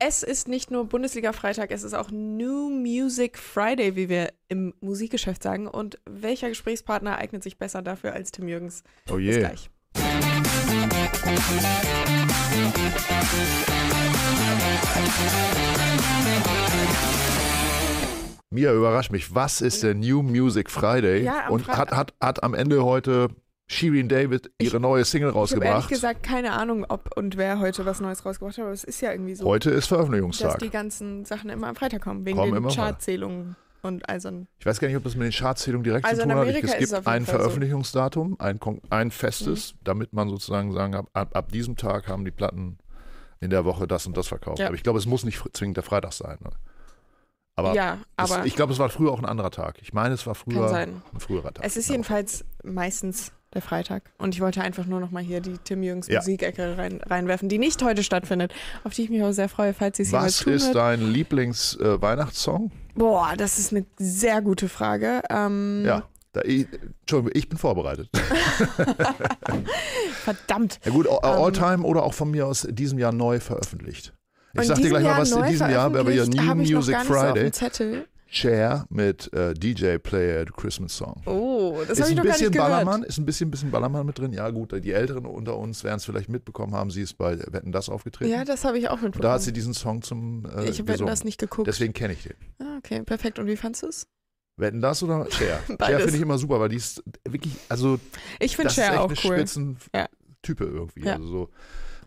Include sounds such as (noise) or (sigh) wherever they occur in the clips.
Es ist nicht nur Bundesliga-Freitag, es ist auch New Music Friday, wie wir im Musikgeschäft sagen. Und welcher Gesprächspartner eignet sich besser dafür als Tim Jürgens? Oh Bis je. gleich. Mia überrascht mich. Was ist der New Music Friday? Ja, Und hat, hat, hat am Ende heute Shirin David ihre neue Single Ich habe ehrlich rausgebracht. gesagt keine Ahnung, ob und wer heute was Neues rausgebracht hat, aber es ist ja irgendwie so, Heute ist dass Veröffentlichungstag. die ganzen Sachen immer am Freitag kommen, wegen Kommen den. Chartzählungen und all so ein Ich weiß gar nicht, ob das mit den Chartzählungen direkt Also zu in tun hat. Es gibt es ein Fall so. Mhm. Veröffentlichungsdatum, ein, ein festes, damit man sozusagen sagen kann, ab, ab diesem Tag haben die Platten in der Woche das und das verkauft. Ja. Aber ich glaube, es muss nicht zwingend der Freitag sein. Ne? Aber, Ja, es, aber ich glaube, es war früher auch ein anderer Tag. Ich meine, es war früher ein früherer Tag. es ist Ja. jedenfalls meistens der Freitag. Und ich wollte einfach nur nochmal hier die Tim Jürgens Ja. Musikecke rein, reinwerfen, die nicht heute stattfindet, auf die ich mich auch sehr freue, falls sie es Was tun ist dein Lieblings-Weihnachtssong? Boah, das ist eine sehr gute Frage. Ähm, Ja. Da, ich, Entschuldigung, ich bin vorbereitet. (laughs) Verdammt. Ja gut, all, Ähm, oder auch von mir aus diesem Jahr neu veröffentlicht. Ich sag dir gleich mal, Jahr was in diesem Jahr haben wir veröffentlicht, New Music nicht So Cher mit äh, DJ Play a Christmas Song. Oh, das ist habe ich ein noch gar bisschen nicht gehört. Ballermann, ist ein bisschen, bisschen Ballermann mit drin. Ja gut, die Älteren unter uns werden es vielleicht mitbekommen haben. Sie ist bei Wetten das aufgetreten. Ja, das habe ich auch Und da mitbekommen. hat sie diesen Song zum äh, ich habe gesungen. das nicht geguckt. Deswegen kenne ich den. Ah, okay, perfekt. Und wie fandst du es? Wetten das oder Cher? (laughs) Cher Beides. finde ich immer super, weil die ist wirklich, also Ich finde Cher auch eine cool. Ja. Type irgendwie. Ja. Also so.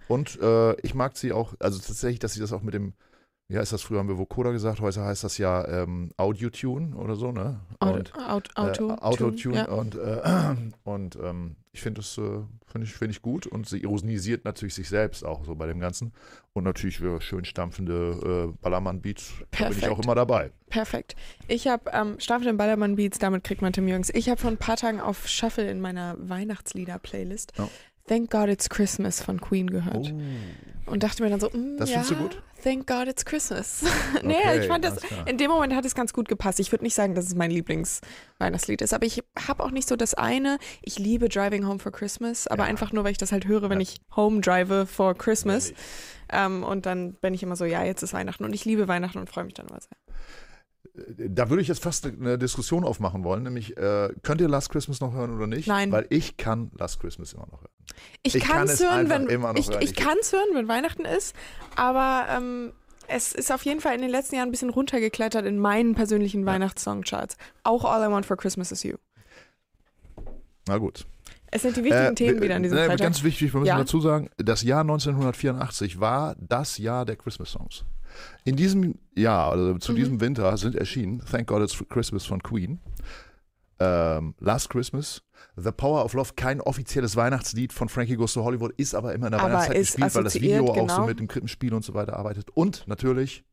Und äh, ich mag sie auch, also tatsächlich, dass sie das auch mit dem, wie heißt das früher, haben wir Vocoder gesagt, heute heißt das ja ähm, Audio-Tune oder so, ne? Und, Auto, Auto, äh, Auto-Tune ja. und, äh, (clears throat) und ähm, ich finde das äh, finde ich, find ich gut und sie ironisiert natürlich sich selbst auch so bei dem Ganzen und natürlich für schön stampfende äh, Ballermann-Beats da bin ich auch immer dabei. Perfekt. Ich habe ähm, Staffel Ballermann Beats, damit kriegt man Tim Jürgens. Ich habe vor ein paar Tagen auf Shuffle in meiner Weihnachtslieder-Playlist Ja. Thank God It's Christmas von Queen gehört. Und dachte mir dann so, mm, Das ja, findest du gut? Thank God It's Christmas. (laughs) nee, Okay, ich fand das, in dem Moment hat es ganz gut gepasst. Ich würde nicht sagen, dass es mein Lieblingsweihnachtslied ist, aber ich habe auch nicht so das eine. Ich liebe Driving Home for Christmas, aber Ja. einfach nur, weil ich das halt höre, wenn Ja. ich Home drive for Christmas. Ähm, und dann bin ich immer so, ja, jetzt ist Weihnachten. Und ich liebe Weihnachten und freue mich dann immer sehr. Da würde ich jetzt fast eine Diskussion aufmachen wollen, nämlich äh, könnt ihr Last Christmas noch hören oder nicht? Nein. Weil ich kann Last Christmas immer noch hören. Ich, Ich kann es hören, wenn ich, ich kann es hören, wenn Weihnachten ist, aber ähm, es ist auf jeden Fall in den letzten Jahren ein bisschen runtergeklettert in meinen persönlichen Weihnachtssongcharts. Auch All I Want for Christmas is You. Na gut. Es sind die wichtigen Äh, Themen wieder an diesem Freitag. Ganz wichtig, wir müssen Ja. dazu sagen, das Jahr 1984 war das Jahr der Christmas-Songs. In diesem Jahr, also zu Mhm. diesem Winter, sind erschienen Thank God It's Christmas von Queen, ähm, Last Christmas, The Power of Love, kein offizielles Weihnachtslied von Frankie Goes to Hollywood, ist aber immer in der Aber Weihnachtszeit gespielt, weil das Video auch so genau. mit dem Krippenspiel und so weiter arbeitet. Und natürlich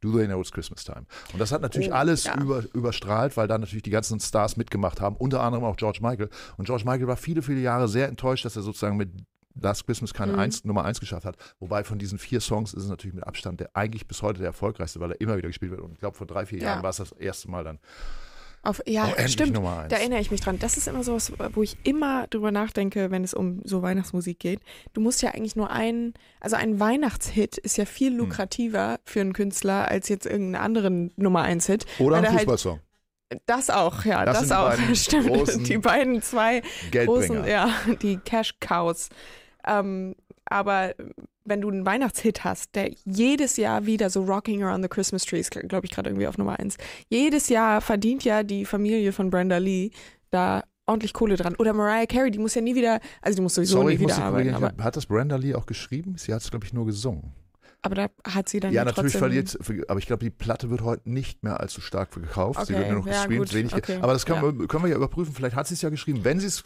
Do They Know It's Christmas Time. Und das hat natürlich Oh, alles ja. über, überstrahlt, weil da natürlich die ganzen Stars mitgemacht haben, unter anderem auch George Michael. Und George Michael war viele, viele Jahre sehr enttäuscht, dass er sozusagen mit Last Christmas keine Mhm. eins, Nummer 1 geschafft hat. Wobei von diesen vier Songs ist es natürlich mit Abstand der eigentlich bis heute der erfolgreichste, weil er immer wieder gespielt wird. Und ich glaube, vor drei, vier Ja. Jahren war es das erste Mal dann. Auf, ja, Oh, stimmt. Eins. Da erinnere ich mich dran. Das ist immer so was, wo ich immer drüber nachdenke, wenn es um so Weihnachtsmusik geht. Du musst ja eigentlich nur einen, also ein Weihnachtshit ist ja viel Hm. lukrativer für einen Künstler als jetzt irgendeinen anderen Nummer 1 Hit. Oder ein halt- Fußballsong. Das auch, ja, Das das, auch. (laughs) Stimmt. die beiden zwei Geldbringer. großen, ja, die Cash Cows. Ähm, aber wenn du einen Weihnachtshit hast, der jedes Jahr wieder so Rocking Around the Christmas Tree ist, glaube ich, gerade irgendwie auf Nummer eins. Jedes Jahr verdient ja die Familie von Brenda Lee da ordentlich Kohle dran. Oder Mariah Carey, die muss ja nie wieder, also die muss sowieso Sorry, nie ich muss wieder arbeiten, Kollegin, aber, hat das Brenda Lee auch geschrieben? Sie hat es, glaube ich, nur gesungen. Aber da hat sie dann Ja, natürlich trotzdem, verliert, aber ich glaube, die Platte wird heute nicht mehr allzu stark gekauft. sie Okay, wird nur noch ja, gestreamt, gut, wenig. okay, aber das können, ja. wir, können wir ja überprüfen. Vielleicht hat sie es ja geschrieben. Wenn sie es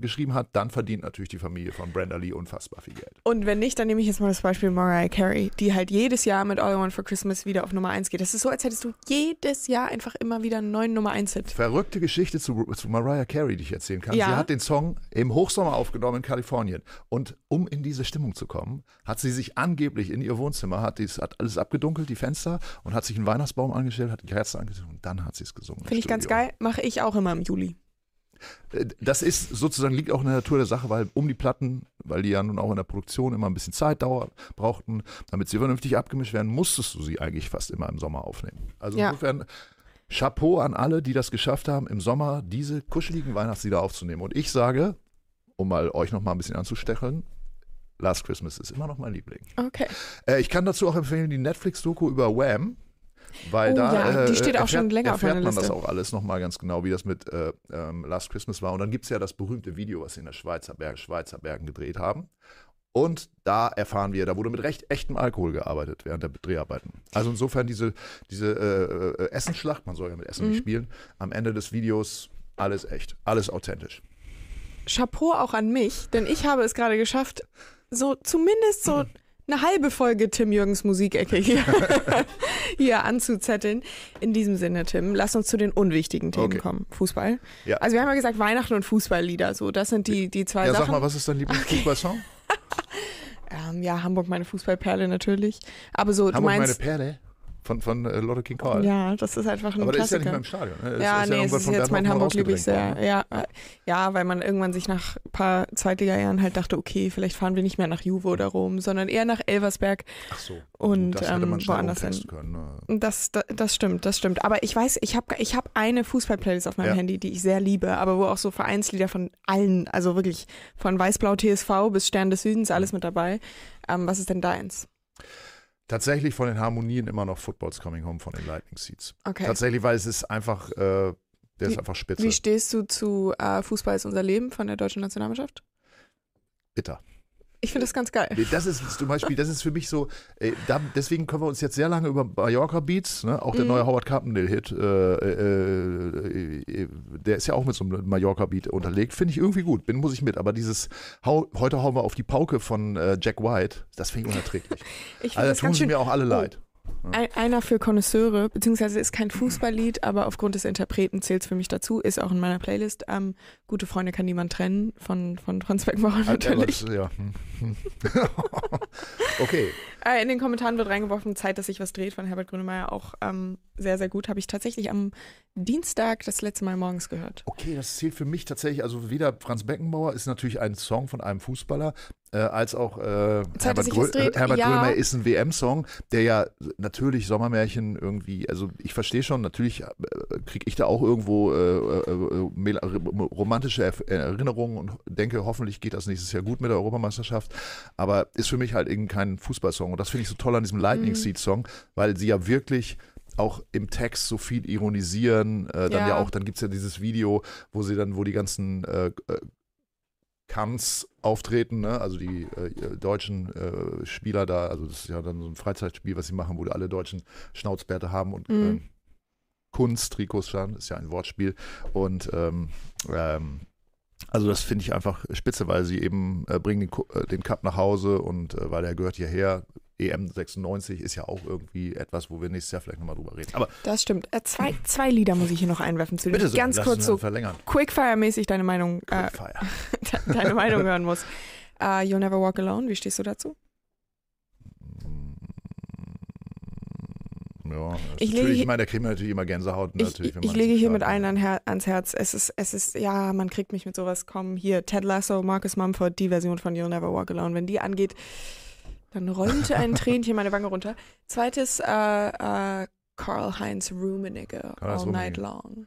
geschrieben hat, dann verdient natürlich die Familie von Brenda Lee unfassbar viel Geld. Und wenn nicht, dann nehme ich jetzt mal das Beispiel Mariah Carey, die halt jedes Jahr mit All I Want for Christmas wieder auf Nummer 1 geht. Das ist so, als hättest du jedes Jahr einfach immer wieder einen neuen Nummer 1 Hit. Verrückte Geschichte zu, zu Mariah Carey, die ich erzählen kann. Ja. Sie hat den Song im Hochsommer aufgenommen in Kalifornien. Und um in diese Stimmung zu kommen, hat sie sich angeblich in ihr Wohnzimmer, hat, dies, hat alles abgedunkelt, die Fenster, und hat sich einen Weihnachtsbaum angestellt, hat die Kerze angezündet und dann hat sie es gesungen. Finde ich ganz geil. Mache ich auch immer im Juli. äh, das ist sozusagen, liegt auch in der Natur der Sache, weil um die Platten, weil die ja nun auch in der Produktion immer ein bisschen Zeit brauchten, damit sie vernünftig abgemischt werden, musstest du sie eigentlich fast immer im Sommer aufnehmen. Also Ja. insofern Chapeau an alle, die das geschafft haben, im Sommer diese kuscheligen Weihnachtslieder aufzunehmen. Und ich sage, um mal euch noch mal ein bisschen anzustecheln, Last Christmas ist immer noch mein Liebling. Okay. Äh, ich kann dazu auch empfehlen, die Netflix-Doku über Wham. Weil Oh da ja, die äh, steht auch erfährt, schon länger auf meiner man das Liste. auch alles nochmal ganz genau, wie das mit äh, ähm, Last Christmas war. Und dann gibt es ja das berühmte Video, was sie in der Schweizer, Berg, Schweizer Bergen gedreht haben. Und da erfahren wir, da wurde mit recht echtem Alkohol gearbeitet während der Dreharbeiten. Also insofern diese, diese äh, äh, Essensschlacht, man soll ja mit Essen Mhm. nicht spielen, am Ende des Videos alles echt, alles authentisch. Chapeau auch an mich, denn ich habe es gerade geschafft, so zumindest so eine halbe Folge Tim Jürgens Musikecke hier, (laughs) hier anzuzetteln. In diesem Sinne, Tim, lass uns zu den unwichtigen Themen Okay. kommen. Fußball. Ja. Also wir haben ja gesagt, Weihnachten und Fußballlieder, so das sind die, die zwei Ja, Sachen. sag mal, was ist dein Lieblingsfußballsong? (laughs) ähm, ja, Hamburg meine Fußballperle natürlich. Aber so, du Hamburg meine meinst. Perle von, von äh, Lotte King Cole. Ja, das ist einfach ein Aber der ist ja Klassiker. nicht mehr im Stadion. Ne? Ja, ist nee, es irgendwann ist jetzt mein Hamburg liebe ich rausgedrängt sehr. ne? Ja, äh, ja, weil man irgendwann sich nach ein paar Zweitliga-Jahren halt dachte, okay, vielleicht fahren wir nicht mehr nach Juve oder Rom, sondern eher nach Elversberg. Ach so. Und, das hätte ähm, man schnell woanders umtexten können. Ne? Das, das, das stimmt, das stimmt. Aber ich weiß, ich habe ich hab eine Fußball-Playlist auf meinem Ja. Handy, die ich sehr liebe, aber wo auch so Vereinslieder von allen, also wirklich von Weißblau TSV bis Stern des Südens, alles mit dabei. Ähm, was ist denn deins? Tatsächlich von den Harmonien immer noch Football's Coming Home von den Lightning Seeds. Okay. Tatsächlich, weil es ist einfach, äh, der ist Wie- einfach spitze. Wie stehst du zu äh, Fußball ist unser Leben von der deutschen Nationalmannschaft? Bitter. Ich finde das ganz geil. Das ist zum Beispiel, das ist für mich so, äh, da, deswegen können wir uns jetzt sehr lange über Mallorca Beats, ne, auch der Mhm. neue Howard Carpendale-Hit, äh, äh, äh, der ist ja auch mit so einem Mallorca-Beat unterlegt, finde ich irgendwie gut, bin, muss ich mit, aber dieses hau, heute hauen wir auf die Pauke von äh, Jack White, das finde ich unerträglich. (laughs) Ich finde Also da das tun sie mir auch alle leid. Ein, einer für Konnoisseure, beziehungsweise ist kein Fußballlied, aber aufgrund des Interpreten zählt es für mich dazu, ist auch in meiner Playlist. Ähm, Gute Freunde kann niemand trennen von, von Franz Beckenbauer natürlich. Ja. (laughs) okay, Äh, in den Kommentaren wird reingeworfen, Zeit, dass sich was dreht von Herbert Grönemeyer, auch ähm, sehr, sehr gut. Habe ich tatsächlich am Dienstag das letzte Mal morgens gehört. Okay, das zählt für mich tatsächlich, also weder Franz Beckenbauer ist natürlich ein Song von einem Fußballer, äh, als auch äh, Zeit, Herbert, Grö dreht, Herbert ja. Grönemeyer ist ein WM-Song, der ja natürlich Sommermärchen irgendwie, also ich verstehe schon, natürlich äh, kriege ich da auch irgendwo äh, äh, romantische Erinnerungen und denke, hoffentlich geht das nächstes Jahr gut mit der Europameisterschaft, aber ist für mich halt eben kein Fußballsong und das finde ich so toll an diesem Lightning Mhm. Seed Song, weil sie ja wirklich auch im Text so viel ironisieren, äh, dann ja, Ja. auch, dann gibt es ja dieses Video, wo sie dann, wo die ganzen äh, äh, Kanz auftreten, ne? also die äh, deutschen äh, Spieler da, also das ist ja dann so ein Freizeitspiel, was sie machen, wo alle deutschen Schnauzbärte haben und Mhm. äh, Kunst-Trikots schauen, ist ja ein Wortspiel und ähm, ähm, also das finde ich einfach spitze, weil sie eben äh, bringen den, äh, den Cup nach Hause und äh, weil der gehört hierher. EM 96 ist ja auch irgendwie etwas, wo wir nächstes Jahr vielleicht nochmal drüber reden. Aber Das stimmt. Äh, zwei, zwei Lieder muss ich hier noch einwerfen, zu denen bitte ich so, ganz lass kurz so verlängern. Quickfire-mäßig deine Meinung, äh, (laughs) deine Meinung hören muss. Äh, You'll Never Walk Alone, wie stehst du dazu? Ja, Ich lege ich meine, da kriegt man natürlich immer Gänsehaut. Ich, Natürlich, ich, ich lege hier mit allen ans Herz. Es ist, es ist, ja, man kriegt mich mit sowas kommen. Hier, Ted Lasso, Marcus Mumford, die Version von You'll Never Walk Alone. Wenn die angeht, dann rollte (laughs) ein Tränchen meine Wange runter. Zweites, äh, äh, Karl-Heinz Rummenigge, All Night Rummenigge. Long.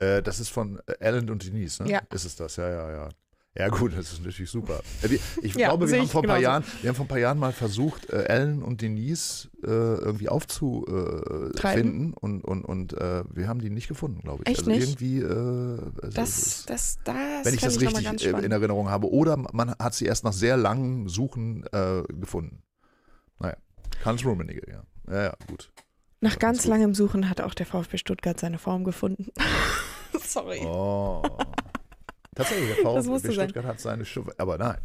Äh, das ist von Alan und Denise, ne? Ja. Ist es das? Ja, ja, ja. Ja gut, das ist natürlich super. Äh, Ich (laughs) Ja, glaube, wir haben, ich vor ein paar genauso. Jahren, wir haben vor ein paar Jahren mal versucht, äh, Alan und Denise äh, irgendwie aufzufinden Treiben. und, und, und äh, wir haben die nicht gefunden, glaube ich. Echt also nicht? irgendwie, äh, also Das, das, das wenn ich das mal richtig äh, in. Erinnerung habe. Oder man hat sie erst nach sehr langem Suchen äh, gefunden. Naja, Hans Rummenigge, ja. Ja, ja, gut. Nach Ja, ganz ganz langem Suchen hat auch der VfB Stuttgart seine Form gefunden. (laughs) Sorry. Oh. Tatsächlich, der (laughs) VfB. Stuttgart hat seine Schuhe, aber nein.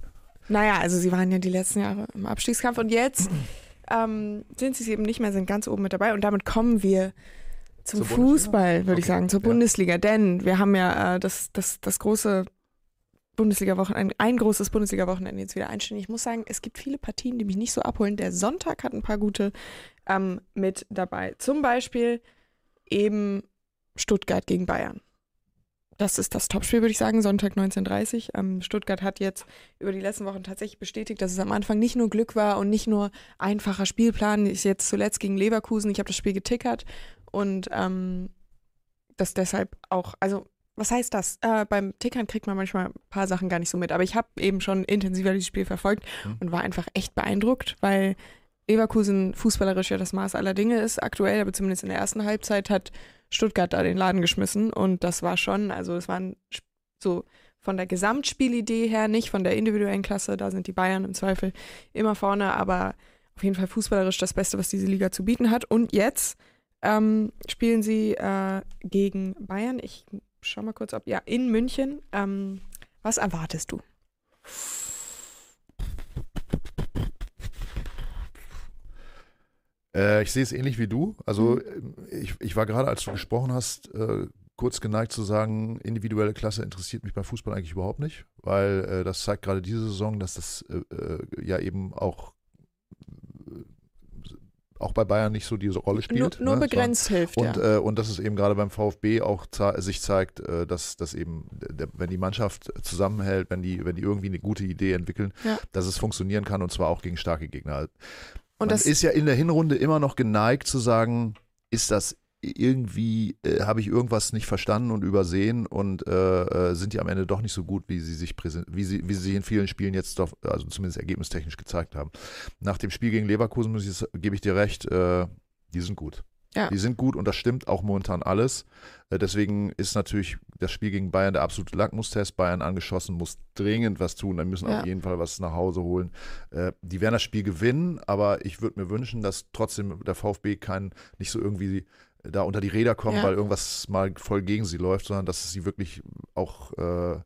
Naja, also sie waren ja die letzten Jahre im Abstiegskampf und jetzt (clears throat) ähm, sind sie es eben nicht mehr, sind ganz oben mit dabei und damit kommen wir zum Zur? Fußball, würde ich Okay, sagen, zur ja. Bundesliga, denn wir haben ja äh, das, das, das große Bundesliga-Wochenende, ein großes Bundesliga-Wochenende jetzt wieder einstellen. Ich muss sagen, es gibt viele Partien, die mich nicht so abholen. Der Sonntag hat ein paar gute ähm, mit dabei. Zum Beispiel eben Stuttgart gegen Bayern. Das ist das Topspiel, würde ich sagen, Sonntag 19.30 ähm, Stuttgart hat jetzt über die letzten Wochen tatsächlich bestätigt, dass es am Anfang nicht nur Glück war und nicht nur einfacher Spielplan. Ich jetzt zuletzt gegen Leverkusen, ich habe das Spiel getickert und ähm, das deshalb auch, also was heißt das? Äh, beim Tickern kriegt man manchmal ein paar Sachen gar nicht so mit, aber ich habe eben schon intensiver dieses Spiel verfolgt mhm. und war einfach echt beeindruckt, weil Leverkusen fußballerisch ja das Maß aller Dinge ist aktuell, aber zumindest in der ersten Halbzeit hat Stuttgart da den Laden geschmissen und das war schon, also es waren so von der Gesamtspielidee her, nicht von der individuellen Klasse, da sind die Bayern im Zweifel immer vorne, aber auf jeden Fall fußballerisch das Beste, was diese Liga zu bieten hat. Und jetzt ähm, spielen sie äh, gegen Bayern. Ich schau mal kurz, ob, ja, in München. Ähm, was erwartest du? Äh, ich sehe es ähnlich wie du. Also mhm. ich, ich war gerade, als du gesprochen hast, äh, kurz geneigt zu sagen, individuelle Klasse interessiert mich beim Fußball eigentlich überhaupt nicht, weil äh, das zeigt gerade diese Saison, dass das äh, äh, ja eben auch auch bei Bayern nicht so diese Rolle spielt. Nur, nur ne? begrenzt so. hilft, und, ja. Äh, und dass es eben gerade beim VfB auch sich zeigt, äh, dass, dass eben, der, wenn die Mannschaft zusammenhält, wenn die, wenn die irgendwie eine gute Idee entwickeln, ja. dass es funktionieren kann und zwar auch gegen starke Gegner. Und Man das ist ja in der Hinrunde immer noch geneigt zu sagen, ist das irgendwie, äh, habe ich irgendwas nicht verstanden und übersehen und äh, äh, sind die am Ende doch nicht so gut, wie sie sich wie sie, wie sie sich in vielen Spielen jetzt doch, also zumindest ergebnistechnisch gezeigt haben. Nach dem Spiel gegen Leverkusen muss ich, gebe ich dir recht, äh, die sind gut. Ja. Die sind gut und das stimmt auch momentan alles. Äh, deswegen ist natürlich das Spiel gegen Bayern der absolute Lackmustest. Bayern angeschossen, muss dringend was tun. Dann müssen ja. auf jeden Fall was nach Hause holen. Äh, die werden das Spiel gewinnen, aber ich würde mir wünschen, dass trotzdem der VfB kein, nicht so irgendwie da unter die Räder kommt, ja. weil irgendwas mal voll gegen sie läuft, sondern dass sie wirklich auch äh,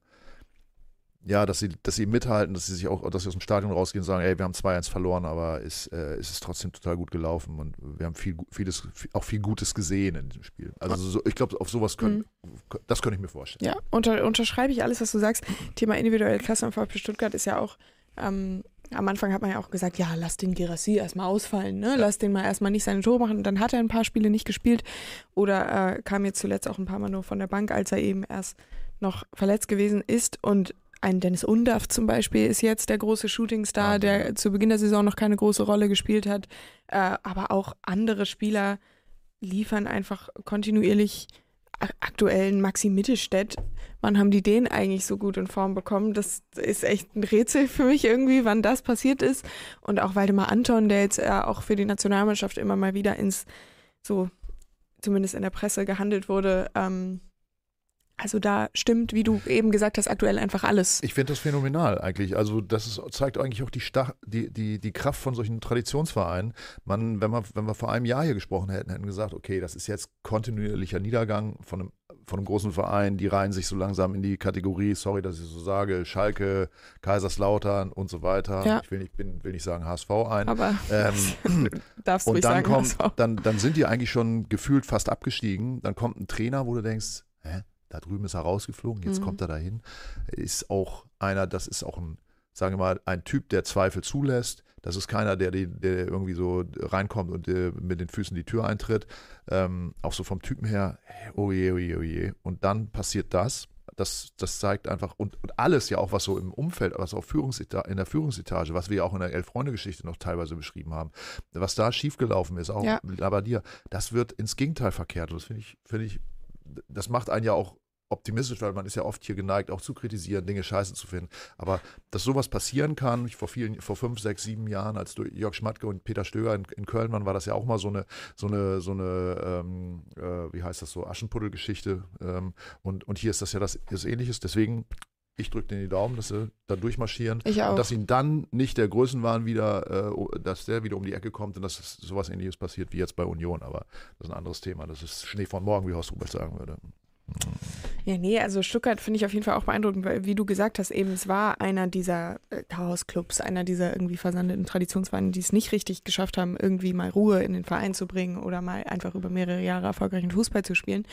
ja, dass sie, dass sie mithalten, dass sie sich auch, dass sie aus dem Stadion rausgehen und sagen, ey, wir haben 2-1 verloren, aber es, äh, es ist trotzdem total gut gelaufen und wir haben viel, vieles, auch viel Gutes gesehen in diesem Spiel. Also so, ich glaube, auf sowas können, mhm. das könnte ich mir vorstellen. Ja, unter, unterschreibe ich alles, was du sagst. Thema individuelle Klasse am VfB Stuttgart ist ja auch, ähm, am Anfang hat man ja auch gesagt, ja, lass den Girassi erstmal ausfallen, ne? Lass den mal erstmal nicht seine Tore machen. Und dann hat er ein paar Spiele nicht gespielt oder äh, kam jetzt zuletzt auch ein paar Mal nur von der Bank, als er eben erst noch verletzt gewesen ist. Und ein Dennis Undaff zum Beispiel ist jetzt der große Shootingstar, der zu Beginn der Saison noch keine große Rolle gespielt hat. Äh, aber auch andere Spieler liefern einfach kontinuierlich aktuellen Maxi Mittelstädt. Wann haben die den eigentlich so gut in Form bekommen? Das ist echt ein Rätsel für mich irgendwie, wann das passiert ist. Und auch Waldemar Anton, der jetzt äh, auch für die Nationalmannschaft immer mal wieder ins, so zumindest in der Presse gehandelt wurde, ähm, also da stimmt, wie du eben gesagt hast, aktuell einfach alles. Ich finde das phänomenal eigentlich. Also das ist, zeigt eigentlich auch die, Stach, die, die, die Kraft von solchen Traditionsvereinen. Man, wenn, man, wenn wir vor einem Jahr hier gesprochen hätten, hätten wir gesagt, okay, das ist jetzt kontinuierlicher Niedergang von einem, von einem großen Verein. Die reihen sich so langsam in die Kategorie, sorry, dass ich so sage, Schalke, Kaiserslautern und so weiter. Ja. Ich will nicht, bin, will nicht sagen HSV ein. Aber ähm, (laughs) darfst du und dann sagen, kommt, dann, dann sind die eigentlich schon gefühlt fast abgestiegen. Dann kommt ein Trainer, wo du denkst, hä? Da drüben ist er rausgeflogen, jetzt mhm. kommt er dahin. Ist auch einer, das ist auch ein, sagen wir mal, ein Typ, der Zweifel zulässt. Das ist keiner, der, der irgendwie so reinkommt und mit den Füßen die Tür eintritt. Ähm, auch so vom Typen her, oh je, oh je, oh. Und dann passiert das. Das, das zeigt einfach, und, und alles ja auch, was so im Umfeld, was auch Führungseta in der Führungsetage, was wir ja auch in der Elf-Freunde-Geschichte noch teilweise beschrieben haben, was da schiefgelaufen ist, auch ja. bei dir, das wird ins Gegenteil verkehrt. Und das finde ich, finde ich, das macht einen ja auch optimistisch, weil man ist ja oft hier geneigt, auch zu kritisieren, Dinge scheiße zu finden. Aber dass sowas passieren kann, vor vielen, vor fünf, sechs, sieben Jahren, als Jörg Schmatke und Peter Stöger in, in Köln waren, war das ja auch mal so eine, so eine, so eine, ähm, äh, wie heißt das so, Aschenputtelgeschichte. Ähm, und, und hier ist das ja das, das Ähnliches. Deswegen ich drücke denen die Daumen, dass sie da durchmarschieren. Ich auch. Und dass ihnen dann nicht der Größenwahn wieder, äh, dass der wieder um die Ecke kommt und dass sowas ähnliches passiert wie jetzt bei Union. Aber das ist ein anderes Thema. Das ist Schnee von morgen, wie Horst Rubert sagen würde. Ja, nee, also Stuttgart finde ich auf jeden Fall auch beeindruckend, weil, wie du gesagt hast, eben es war einer dieser äh, Chaos-Clubs, einer dieser irgendwie versandeten Traditionsvereine, die es nicht richtig geschafft haben, irgendwie mal Ruhe in den Verein zu bringen oder mal einfach über mehrere Jahre erfolgreichen Fußball zu spielen.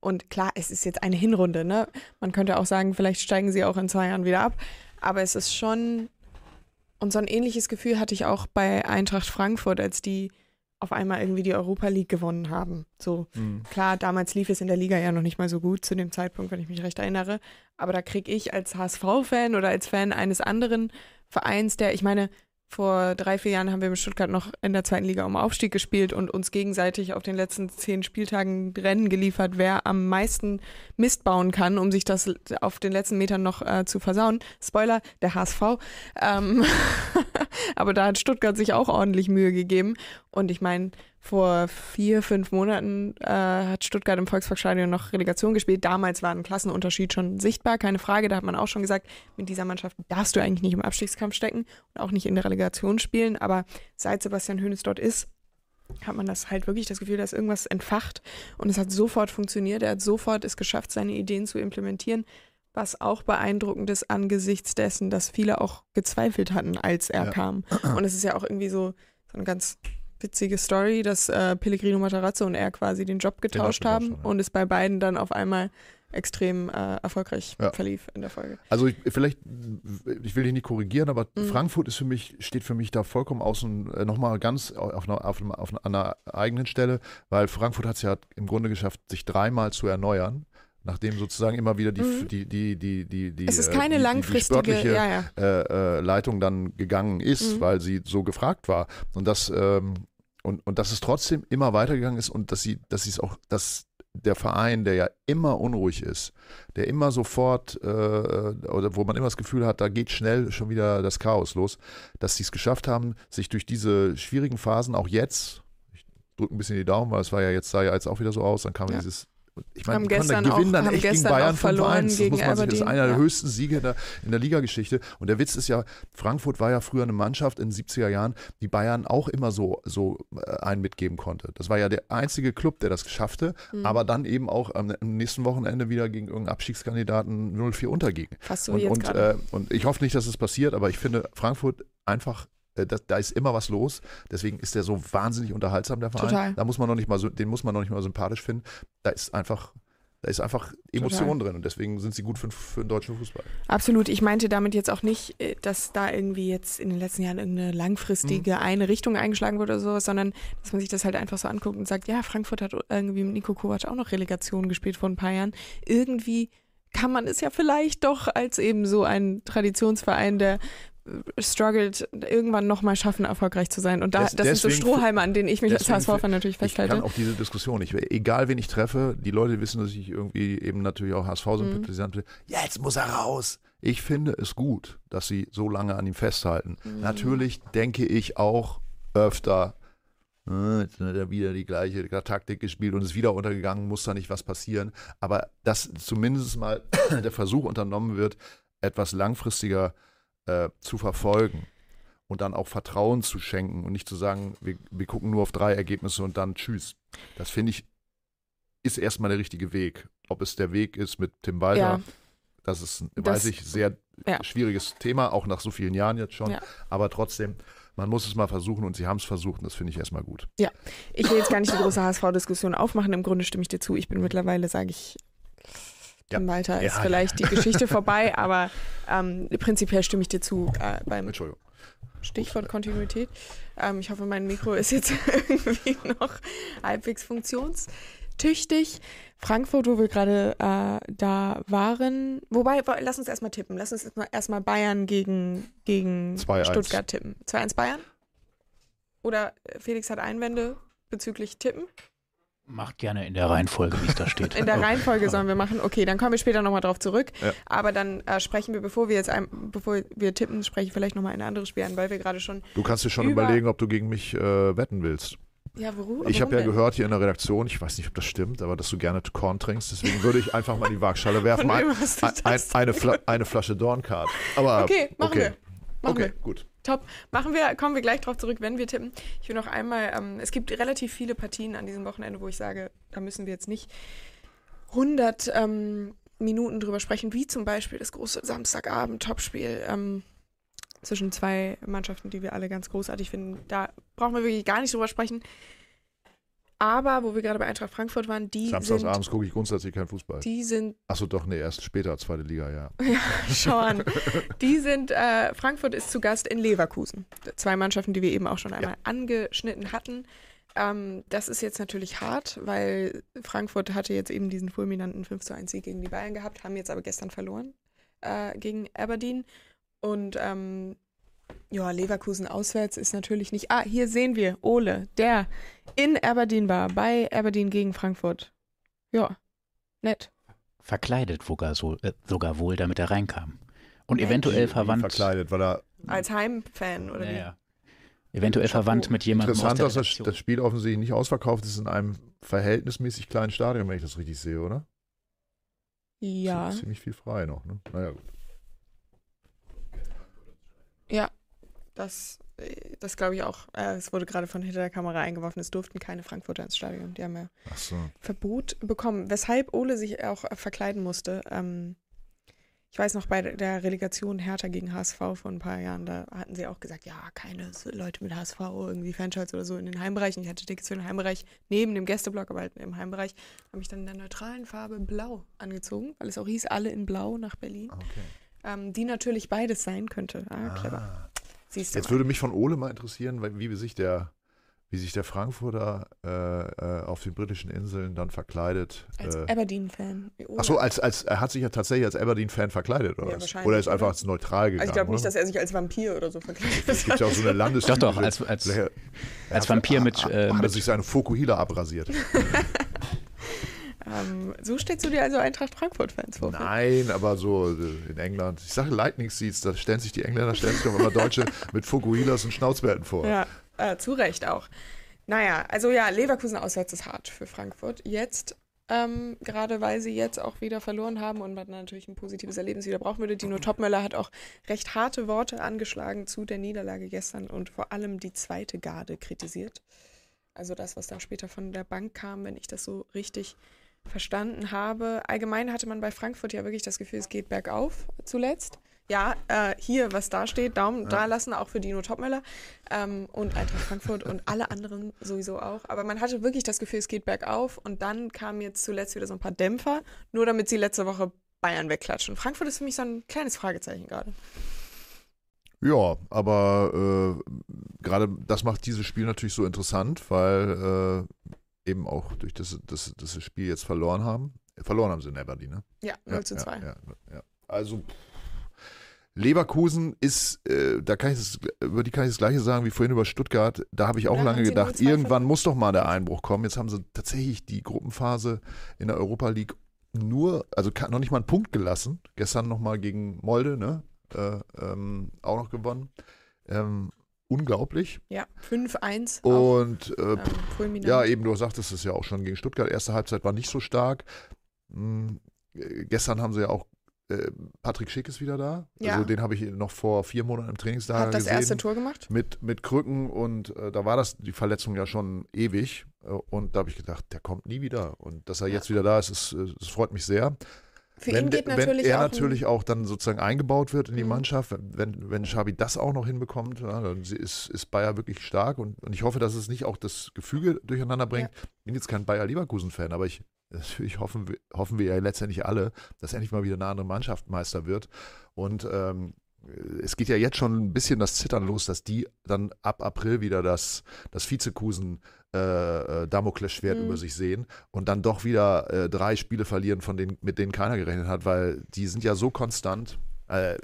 Und klar, es ist jetzt eine Hinrunde, ne? Man könnte auch sagen, vielleicht steigen sie auch in zwei Jahren wieder ab. Aber es ist schon, und so ein ähnliches Gefühl hatte ich auch bei Eintracht Frankfurt, als die auf einmal irgendwie die Europa League gewonnen haben. So, Mhm. klar, damals lief es in der Liga ja noch nicht mal so gut zu dem Zeitpunkt, wenn ich mich recht erinnere. Aber da kriege ich als HSV-Fan oder als Fan eines anderen Vereins, der, ich meine, vor drei, vier Jahren haben wir mit Stuttgart noch in der zweiten Liga um Aufstieg gespielt und uns gegenseitig auf den letzten zehn Spieltagen Rennen geliefert, wer am meisten Mist bauen kann, um sich das auf den letzten Metern noch äh, zu versauen. Spoiler, der HSV. Ähm (laughs) Aber da hat Stuttgart sich auch ordentlich Mühe gegeben. Und ich meine, vor vier, fünf Monaten äh, hat Stuttgart im Volksparkstadion noch Relegation gespielt. Damals war ein Klassenunterschied schon sichtbar, keine Frage. Da hat man auch schon gesagt, mit dieser Mannschaft darfst du eigentlich nicht im Abstiegskampf stecken und auch nicht in der Relegation spielen. Aber seit Sebastian Hönes dort ist, hat man das halt wirklich das Gefühl, dass irgendwas entfacht. Und es hat sofort funktioniert. Er hat sofort es geschafft, seine Ideen zu implementieren. Was auch beeindruckend ist angesichts dessen, dass viele auch gezweifelt hatten, als er Ja. kam. Und es ist ja auch irgendwie so, so eine ganz witzige Story, dass äh, Pellegrino Matarazzo und er quasi den Job getauscht getauscht haben ja. und es bei beiden dann auf einmal extrem äh, erfolgreich Ja. verlief in der Folge. Also ich, vielleicht, ich will dich nicht korrigieren, aber Mhm. Frankfurt ist für mich, steht für mich da vollkommen außen äh, nochmal ganz auf einer, auf, einer, auf einer eigenen Stelle, weil Frankfurt hat es ja im Grunde geschafft, sich dreimal zu erneuern. Nachdem sozusagen immer wieder die, Mhm. die, die, die, die, die, es ist äh, keine die, die, die langfristige, sportliche ja, ja. äh, äh, Leitung dann gegangen ist, Mhm. weil sie so gefragt war. Und das, ähm, und, und dass es trotzdem immer weitergegangen ist und dass sie, dass sie es auch, dass der Verein, der ja immer unruhig ist, der immer sofort, äh, oder wo man immer das Gefühl hat, da geht schnell schon wieder das Chaos los, dass sie es geschafft haben, sich durch diese schwierigen Phasen auch jetzt, ich drücke ein bisschen die Daumen, weil es war ja jetzt, sah ja jetzt auch wieder so aus, dann kam Ja. dieses ich meine, Haben gestern da gewinnen auch- dann echt gegen Bayern verloren 5-1. Das gegen muss man sich, das ist Aberdeen, einer der ja. höchsten Siege in der, in der Ligageschichte. Und der Witz ist ja, Frankfurt war ja früher eine Mannschaft in den 70er Jahren, die Bayern auch immer so, so äh, einen mitgeben konnte. Das war ja der einzige Club, der das schaffte, Mhm. aber dann eben auch am, am nächsten Wochenende wieder gegen irgendeinen Abstiegskandidaten 0-4 unterging. Fast so Und, jetzt und, äh, und ich hoffe nicht, dass es passiert, aber ich finde Frankfurt einfach, äh, da, da ist immer was los. Deswegen ist der so wahnsinnig unterhaltsam, der Verein. Total. Da muss man noch nicht mal den muss man noch nicht mal sympathisch finden. Da ist einfach, da ist einfach Emotion drin und deswegen sind sie gut für, für den deutschen Fußball. Absolut. Ich meinte damit jetzt auch nicht, äh, dass da irgendwie jetzt in den letzten Jahren irgendeine langfristige Mhm. eine Richtung eingeschlagen wurde oder sowas, sondern dass man sich das halt einfach so anguckt und sagt, ja, Frankfurt hat irgendwie mit Nico Kovac auch noch Relegation gespielt vor ein paar Jahren. Irgendwie kann man es ja vielleicht doch als eben so ein Traditionsverein, der struggelt, irgendwann nochmal schaffen, erfolgreich zu sein. Und da, Des- das sind so Strohhalme, an denen ich mich als HSV-Fan natürlich Ich kann festhalte. auch diese Diskussion nicht, egal wen ich treffe, die Leute wissen, dass ich irgendwie eben natürlich auch Mhm. HSV-Sympathisant bin. Jetzt muss er raus. Ich finde es gut, dass sie so lange an ihm festhalten. Mhm. Natürlich denke ich auch öfter, äh, jetzt hat er wieder die gleiche Taktik gespielt und ist wieder untergegangen, muss da nicht was passieren. Aber dass zumindest mal (coughs) der Versuch unternommen wird, etwas langfristiger äh, zu verfolgen und dann auch Vertrauen zu schenken und nicht zu sagen, wir, wir gucken nur auf drei Ergebnisse und dann tschüss. Das finde ich, ist erstmal der richtige Weg. Ob es der Weg ist mit Tim Walter, Ja. das ist, ein, Das- weiß ich, sehr ja. schwieriges Thema, auch nach so vielen Jahren jetzt schon. Ja. Aber trotzdem, man muss es mal versuchen und sie haben es versucht und das finde ich erstmal gut. Ich will jetzt gar nicht die große HSV-Diskussion aufmachen. Im Grunde stimme ich dir zu. Ich bin mittlerweile, sage ich, Ja. Tim Walter ist Ja, vielleicht die Geschichte (laughs) vorbei, aber ähm, prinzipiell stimme ich dir zu äh, beim. Stichwort Kontinuität. Ähm, ich hoffe, mein Mikro ist jetzt (laughs) irgendwie noch halbwegs funktionstüchtig. Frankfurt, wo wir gerade äh, da waren. Wobei, wo- lass uns erstmal tippen. Lass uns erstmal Bayern gegen, gegen 2-1. Stuttgart tippen. 2-1 Bayern? Oder äh, Felix hat Einwände bezüglich Tippen? Macht gerne in der Reihenfolge, wie es da steht. (laughs) In der Reihenfolge sollen wir machen. Okay, dann kommen wir später nochmal drauf zurück. Ja. Aber dann äh, sprechen wir, bevor wir jetzt ein, bevor wir tippen, spreche ich vielleicht nochmal ein anderes Spiel an, weil wir gerade schon. Du kannst dir schon Über- überlegen, ob du gegen mich äh, wetten willst. Ja, woru, Ich habe warum ja denn? gehört hier in der Redaktion, ich weiß nicht, ob das stimmt, aber dass du gerne Korn trinkst. Deswegen würde ich einfach mal in die Waagschale werfen. Ein, ein, eine, Fla eine Flasche Dornkart. Aber Okay, machen okay. wir. Machen okay, wir. gut. Top. Machen wir, kommen wir gleich drauf zurück, wenn wir tippen. Ich will noch einmal, ähm, es gibt relativ viele Partien an diesem Wochenende, wo ich sage, da müssen wir jetzt nicht 100 ähm, Minuten drüber sprechen, wie zum Beispiel das große Samstagabend-Topspiel ähm, zwischen zwei Mannschaften, die wir alle ganz großartig finden. Da brauchen wir wirklich gar nicht drüber sprechen. Aber wo wir gerade bei Eintracht Frankfurt waren, die Samstags sind, abends gucke ich grundsätzlich keinen Fußball. die sind Achso, doch, nee, erst später, zweite Liga, ja. (laughs) Schau an. Die sind, äh, Frankfurt ist zu Gast in Leverkusen. Zwei Mannschaften, die wir eben auch schon einmal angeschnitten hatten. Ähm, das ist jetzt natürlich hart, weil Frankfurt hatte jetzt eben diesen fulminanten 5 zu 1 Sieg gegen die Bayern gehabt, haben jetzt aber gestern verloren äh, gegen Aberdeen. Und ähm, ja, Leverkusen auswärts ist natürlich nicht. Ah, hier sehen wir Ole, der in Aberdeen war, bei Aberdeen gegen Frankfurt. Ja, nett. Verkleidet sogar, so, äh, sogar wohl, damit er reinkam. Und Nett. eventuell verwandt. verkleidet, weil er Als Heimfan oder Ja, wie? Eventuell verwandt mit jemandem aus interessant, der dass das, das Spiel offensichtlich nicht ausverkauft ist in einem verhältnismäßig kleinen Stadion, wenn ich das richtig sehe, oder? Ja. Ziemlich viel frei noch, ne? Naja, gut. Ja, das, äh, das glaube ich auch. Äh, es wurde gerade von hinter der Kamera eingeworfen. Es durften keine Frankfurter ins Stadion. Die haben ja so. Verbot bekommen, weshalb Ole sich auch äh, verkleiden musste. Ähm, ich weiß noch, bei der Relegation Hertha gegen HSV vor ein paar Jahren, da hatten sie auch gesagt, ja, keine Leute mit HSV, irgendwie Fanschals oder so in den Heimbereichen. Ich hatte Tickets für den Heimbereich neben dem Gästeblock, aber halt im Heimbereich. Habe mich dann in der neutralen Farbe Blau angezogen, weil es auch hieß, alle in Blau nach Berlin. Okay. Ähm, die natürlich beides sein könnte. Ah, clever. Ah. Siehst du Jetzt mal. würde mich von Ole mal interessieren, weil- wie sich der, wie sich der Frankfurter äh, äh, auf den britischen Inseln dann verkleidet. Als Äh, Aberdeen-Fan. ach so, als, als, er hat sich ja tatsächlich als Aberdeen-Fan verkleidet, oder Ja, was? wahrscheinlich, Oder ist einfach oder? als neutral gegangen? Also ich glaube nicht, dass er sich als Vampir oder so verkleidet Es gibt ja auch so eine Landes Doch, doch, als- als- als Vampir mit, Hat, äh, hat er sich seine Fokuhila abrasiert? (laughs) Ähm, so stellst du dir also Eintracht Frankfurt-Fans vor? Nein, aber so äh, in England. Ich sage Lightning Seeds, da stellen sich die Engländer, stellen sich doch immer Deutsche (laughs) mit Fokuhilas und Schnauzbärten vor. Ja, äh, zu Recht auch. Naja, also ja, Leverkusen auswärts ist hart für Frankfurt. Jetzt, ähm, gerade weil sie jetzt auch wieder verloren haben und man natürlich ein positives Erlebnis wieder brauchen würde. Dino Topmöller hat auch recht harte Worte angeschlagen zu der Niederlage gestern und vor allem die zweite Garde kritisiert. Also das, was dann später von der Bank kam, wenn ich das so richtig verstanden habe. Allgemein hatte man bei Frankfurt ja wirklich das Gefühl, es geht bergauf zuletzt. Ja, äh, hier, was da steht, Daumen da lassen, auch für Dino Topmöller ähm, und Eintracht Frankfurt und alle anderen sowieso auch. Aber man hatte wirklich das Gefühl, es geht bergauf und dann kamen jetzt zuletzt wieder so ein paar Dämpfer, nur damit sie letzte Woche Bayern wegklatschen. Frankfurt ist für mich so ein kleines Fragezeichen gerade. Ja, aber äh, gerade das macht dieses Spiel natürlich so interessant, weil äh, eben auch durch das, das, das Spiel jetzt verloren haben. Verloren haben sie in Aberdeen, ne? Ja, 0 zu 2. Ja, ja, ja. Also Leverkusen ist, äh, da kann ich das, über die kann ich das gleiche sagen wie vorhin über Stuttgart. Da habe ich auch Da lange gedacht, 0-2 irgendwann muss doch mal der Einbruch kommen. Jetzt haben sie tatsächlich die Gruppenphase in der Europa League nur, also noch nicht mal einen Punkt gelassen. Gestern nochmal gegen Molde, ne? Äh, ähm, auch noch gewonnen. Ähm, unglaublich. Ja, 5-1. auch, Und äh, ähm, ja, eben, du sagtest es ja auch schon gegen Stuttgart. Erste Halbzeit war nicht so stark. Hm, äh, gestern haben sie ja auch äh, Patrick Schick ist wieder da. Ja. Also den habe ich noch vor vier Monaten im Trainingslager Hat das gesehen. erste Tor gemacht? Mit, mit Krücken und äh, da war das die Verletzung ja schon ewig. Äh, und da habe ich gedacht, der kommt nie wieder. Und dass er jetzt wieder da ist, ist, es freut mich sehr. Für wenn, ihn geht wenn natürlich er auch natürlich auch dann sozusagen eingebaut wird in die Mhm. Mannschaft, wenn, wenn Xabi das auch noch hinbekommt, ja, dann ist, ist Bayer wirklich stark und, und ich hoffe, dass es nicht auch das Gefüge durcheinander bringt. Ich bin jetzt kein Bayer-Leverkusen-Fan, aber ich (laughs) natürlich hoffen wir, hoffen wir ja letztendlich alle, dass endlich mal wieder eine andere Mannschaft Meister wird. Und ähm, es geht ja jetzt schon ein bisschen das Zittern los, dass die dann ab April wieder das, das Vizekusen äh, äh, Damoklesschwert Mhm. über sich sehen und dann doch wieder äh, drei Spiele verlieren, von denen, mit denen keiner gerechnet hat, weil die sind ja so konstant. Äh,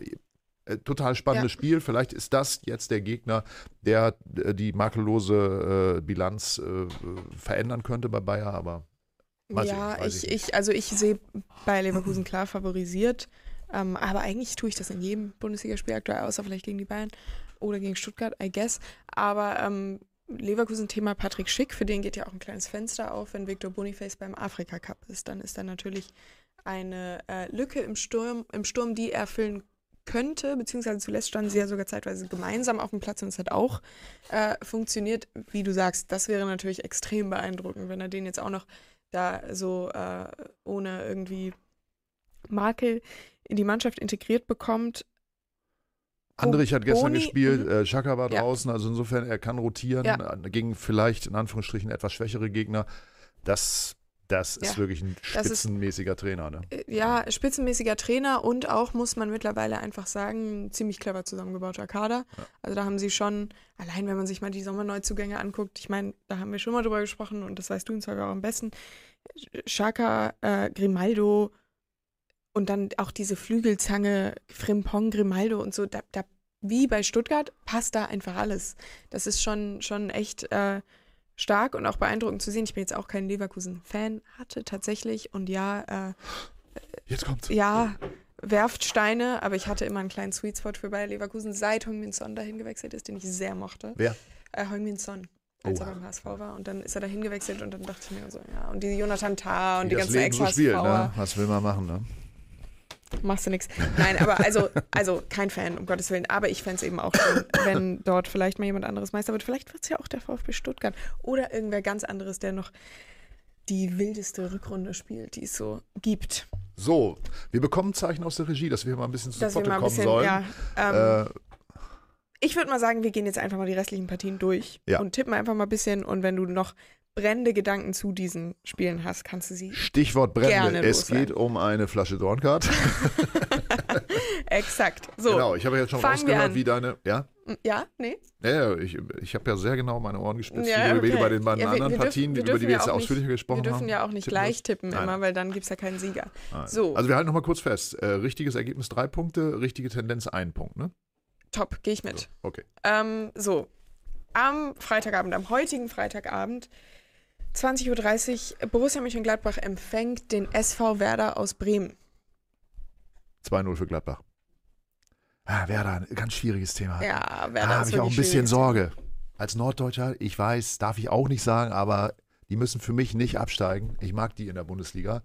äh, total spannendes Ja. Spiel. Vielleicht ist das jetzt der Gegner, der äh, die makellose äh, Bilanz äh, verändern könnte bei Bayer, aber Mal sehen, ja, weiß ich, ich ich, also ich sehe bei Leverkusen klar favorisiert. Ähm, aber eigentlich tue ich das in jedem Bundesligaspiel aktuell, außer vielleicht gegen die Bayern oder gegen Stuttgart, I guess. Aber ähm, Leverkusen-Thema Patrick Schick, für den geht ja auch ein kleines Fenster auf, wenn Victor Boniface beim Afrika Cup ist. Dann ist da natürlich eine äh, Lücke im Sturm, im Sturm, die er füllen könnte, beziehungsweise zuletzt standen sie ja sogar zeitweise gemeinsam auf dem Platz und es hat auch äh, funktioniert. Wie du sagst, das wäre natürlich extrem beeindruckend, wenn er den jetzt auch noch da so äh, ohne irgendwie Makel in die Mannschaft integriert bekommt. Andrich hat gestern Boni, gespielt, mhm. äh, Xhaka war Ja. draußen, also insofern, er kann rotieren Ja. äh, gegen vielleicht in Anführungsstrichen etwas schwächere Gegner. Das Das ist Ja. wirklich ein Das ist- spitzenmäßiger Trainer, ne? Äh, Ja, spitzenmäßiger Trainer und auch, muss man mittlerweile einfach sagen, ein ziemlich clever zusammengebauter Kader. Also da haben sie schon, allein wenn man sich mal die Sommerneuzugänge anguckt, ich meine, da haben wir schon mal drüber gesprochen und das weißt du und zwar auch am besten. Shaka, äh, Grimaldo und dann auch diese Flügelzange, Frimpong, Grimaldo und so, da, da, wie bei Stuttgart, passt da einfach alles. Das ist schon, schon echt äh, stark und auch beeindruckend zu sehen. Ich bin jetzt auch kein Leverkusen-Fan, hatte tatsächlich und ja, äh, Jetzt kommt's. ja, werft Steine, aber ich hatte immer einen kleinen Sweet Spot für Bayer Leverkusen, seit Heung-Min Son dahin gewechselt ist, den ich sehr mochte. Wer? Äh, Heung-Min Son, als Oha. er beim HSV war. Und dann ist er dahin gewechselt und dann dachte ich mir so, ja, und die Jonathan Tah und Wie die ganzen Leben so Ex-HSVer, ne? Was will man machen, ne? Machst du nix. Nein, aber also, also kein Fan, um Gottes Willen. Aber ich fände es eben auch schön, wenn dort vielleicht mal jemand anderes Meister wird. Vielleicht wird es ja auch der VfB Stuttgart oder irgendwer ganz anderes, der noch die wildeste Rückrunde spielt, die es so gibt. So, wir bekommen Zeichen aus der Regie, dass wir mal ein bisschen zu Potte kommen bisschen, sollen. ja, ähm, äh, Ich würde mal sagen, wir gehen jetzt einfach mal die restlichen Partien durch Ja. und tippen einfach mal ein bisschen. Und wenn du noch brennende Gedanken zu diesen Spielen hast, kannst du sie Stichwort. Gerne Es geht um eine Flasche Dornkart. (laughs) (laughs) exakt. So, Genau, ich habe jetzt schon Fangen wir rausgehört, wie deine. Ja? ja, nee. Ja, ja, ich, ich habe ja sehr genau meine Ohren gespitzt, Ja, wie, wie okay. bei den beiden Ja, wir- anderen wir dürfen- Partien, wir über die dürfen wir ja jetzt auch nicht- ausführlicher gesprochen Wir haben. dürfen ja auch nicht Tippen gleich tippen Nein. immer, weil dann gibt es ja keinen Sieger. Nein. So. Also wir halten nochmal kurz fest. Äh, richtiges Ergebnis drei Punkte, richtige Tendenz ein Punkt, ne? Top, gehe ich mit. So, okay. Ähm, so, am Freitagabend, am heutigen Freitagabend, 20.30 Uhr, Borussia Mönchengladbach empfängt den SV Werder aus Bremen. 2-0 für Gladbach. Ah, Werder, ein ganz schwieriges Thema. Ja, da Werder habe ist ich auch ein bisschen. Sorge. Als Norddeutscher, ich weiß, darf ich auch nicht sagen, aber die müssen für mich nicht absteigen. Ich mag die in der Bundesliga.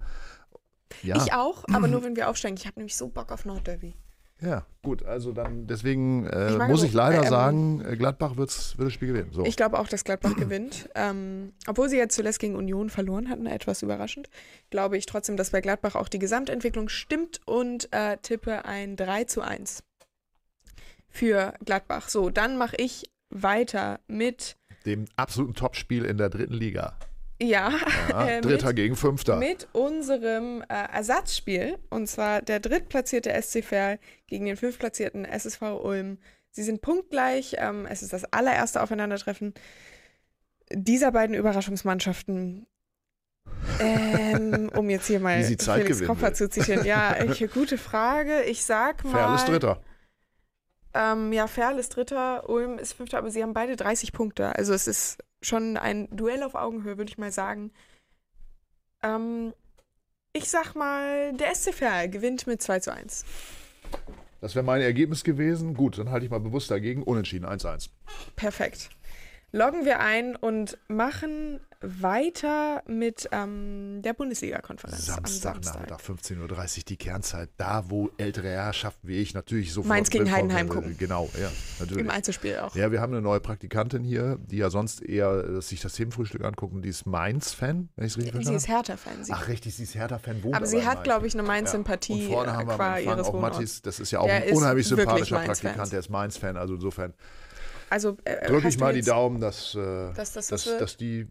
Ja, Ich auch, aber nur wenn wir aufsteigen. Ich habe nämlich so Bock auf Nordderby. Ja gut, also dann deswegen äh, Ich muss ich leider ähm, sagen, äh, Gladbach wird's, wird das Spiel gewinnen. So. Ich glaube auch, dass Gladbach gewinnt. Ähm, obwohl sie jetzt zuletzt gegen Union verloren hatten, etwas überraschend, glaube ich trotzdem, dass bei Gladbach auch die Gesamtentwicklung stimmt und äh, tippe ein 3 zu 1 für Gladbach. So, dann mache ich weiter mit, Dem absoluten Topspiel in der dritten Liga. Ja, Ja, (laughs) äh, Dritter mit, gegen Fünfter. mit unserem äh, Ersatzspiel und zwar der drittplatzierte SC Verl gegen den fünftplatzierten SSV Ulm. Sie sind punktgleich. Ähm, es ist das allererste Aufeinandertreffen dieser beiden Überraschungsmannschaften. Ähm, (laughs) um jetzt hier mal Felix will. zu zitieren. Ja, ich, (laughs) gute Frage. Ich sag mal. Ferl ist Dritter. Ähm, ja, Ferl ist Dritter, Ulm ist Fünfter, aber sie haben beide 30 Punkte. Also es ist schon ein Duell auf Augenhöhe, würde ich mal sagen. Ähm, ich sag mal, der SC Verl gewinnt mit 2 zu 1. Das wäre mein Ergebnis gewesen. Gut, dann halte ich mal bewusst dagegen. Unentschieden, 1-1. Perfekt. Loggen wir ein und machen weiter mit ähm, der Bundesliga-Konferenz am Samstag. Samstagnachmittag, 15.30 Uhr, die Kernzeit. Da, wo ältere Herrschaften wie ich natürlich sofort. Mainz gegen Heidenheim sind. gucken. Genau, ja, natürlich. Im Einzelspiel auch. Ja, wir haben eine neue Praktikantin hier, die ja sonst eher äh, sich das Themenfrühstück angucken. Die ist Mainz-Fan, wenn ich es richtig Sie verstanden ist habe. Hertha-Fan. Sie. Ach, richtig, sie ist Hertha-Fan. aber sie hat, glaube ich, eine Ja. Mainz-Sympathie Und vorne äh, haben wir qua ihres auch. Mathis, das ist ja auch Der ein ist unheimlich sympathischer. Praktikant, der ist Mainz-Fan, also insofern Also äh, drücke hast ich mal die Daumen, dass, äh, Dass das dass, dass die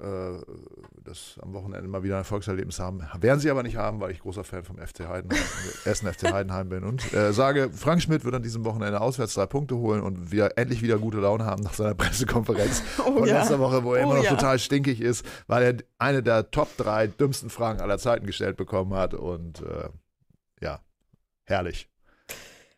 äh, das am Wochenende mal wieder ein Erfolgserlebnis haben. Werden sie aber nicht haben, weil ich großer Fan vom FC Heidenheim, ersten FC (laughs) Heidenheim bin und äh, sage, Frank Schmidt wird an diesem Wochenende auswärts drei Punkte holen und wieder endlich wieder gute Laune haben nach seiner (laughs) Pressekonferenz (laughs) Oh von ja. letzter Woche, wo er Oh immer noch ja. total stinkig ist, weil er eine der Top drei dümmsten Fragen aller Zeiten gestellt bekommen hat und äh, ja, herrlich.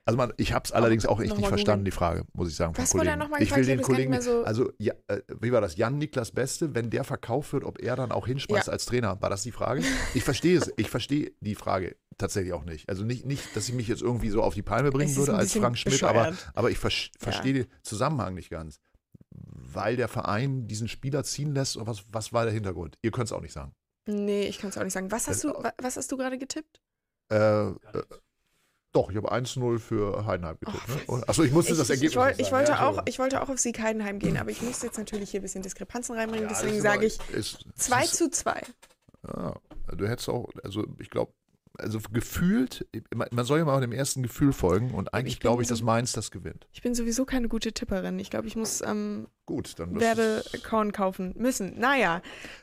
Also man, ich habe es allerdings auch echt nicht verstanden, die Frage, muss ich sagen. vom Was Kollegen. mal ich will gefragt? Den Kollegen, so- also ja, äh, wie war das? Jan Niklas Beste, wenn der verkauft wird, ob er dann auch hinschmeißt als Trainer, war das die Frage? Ich verstehe es, ich verstehe die Frage tatsächlich auch nicht. Also nicht, nicht, dass ich mich jetzt irgendwie so auf die Palme bringen würde als Frank Schmidt, aber, bescheuert. aber ich ver verstehe den Zusammenhang nicht ganz. Weil der Verein diesen Spieler ziehen lässt, oder was, was war der Hintergrund? Ihr könnt es auch nicht sagen. Nee, ich kann es auch nicht sagen. Was hast, Das- du, wa- was hast du gerade getippt? Äh, äh, doch, ich habe 1-0 für Heidenheim getippt. ne? Achso, ich musste Ich, das Ergebnis ich, woll, ich, wollte Ja, auch, ich wollte auch auf Sieg Heidenheim gehen, aber ich müsste jetzt natürlich hier ein bisschen Diskrepanzen reinbringen. Ja, deswegen sage ich ist- 2 ist- zu 2. Ja, du hättest auch, also ich glaube, also gefühlt, man soll ja mal dem ersten Gefühl folgen und eigentlich glaube ich, dass Mainz das gewinnt. Ich bin sowieso keine gute Tipperin. Ich glaube, ich muss, ähm, Gut, dann wirst werde Korn kaufen müssen. Naja.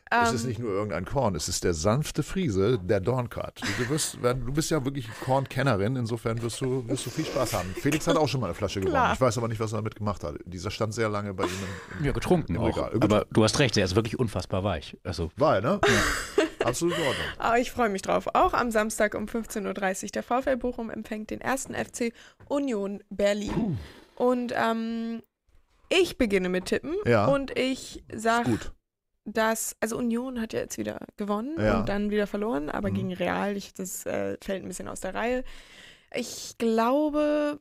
Es Ähm, ist nicht nur irgendein Korn, es ist der sanfte Friese, der Dorncard. Du, wirst, du bist ja wirklich Kornkennerin, insofern wirst du, wirst du viel Spaß haben. Felix hat auch schon mal eine Flasche gewonnen. Klar. Ich weiß aber nicht, was er damit gemacht hat. Dieser stand sehr lange bei ihm im, im Ja, getrunken Im auch. Aber du hast recht, er ist wirklich unfassbar weich. Also, War er, ne? (laughs) Absolut in Ordnung. Aber ich freue mich drauf. Auch am Samstag um 15.30 Uhr. Der VfL Bochum empfängt den ersten FC Union Berlin. Und ähm, ich beginne mit Tippen. Ja. Und ich sage, dass, also Union hat ja jetzt wieder gewonnen Ja. und dann wieder verloren, aber Mhm. gegen Real, ich, das äh, fällt ein bisschen aus der Reihe. Ich glaube,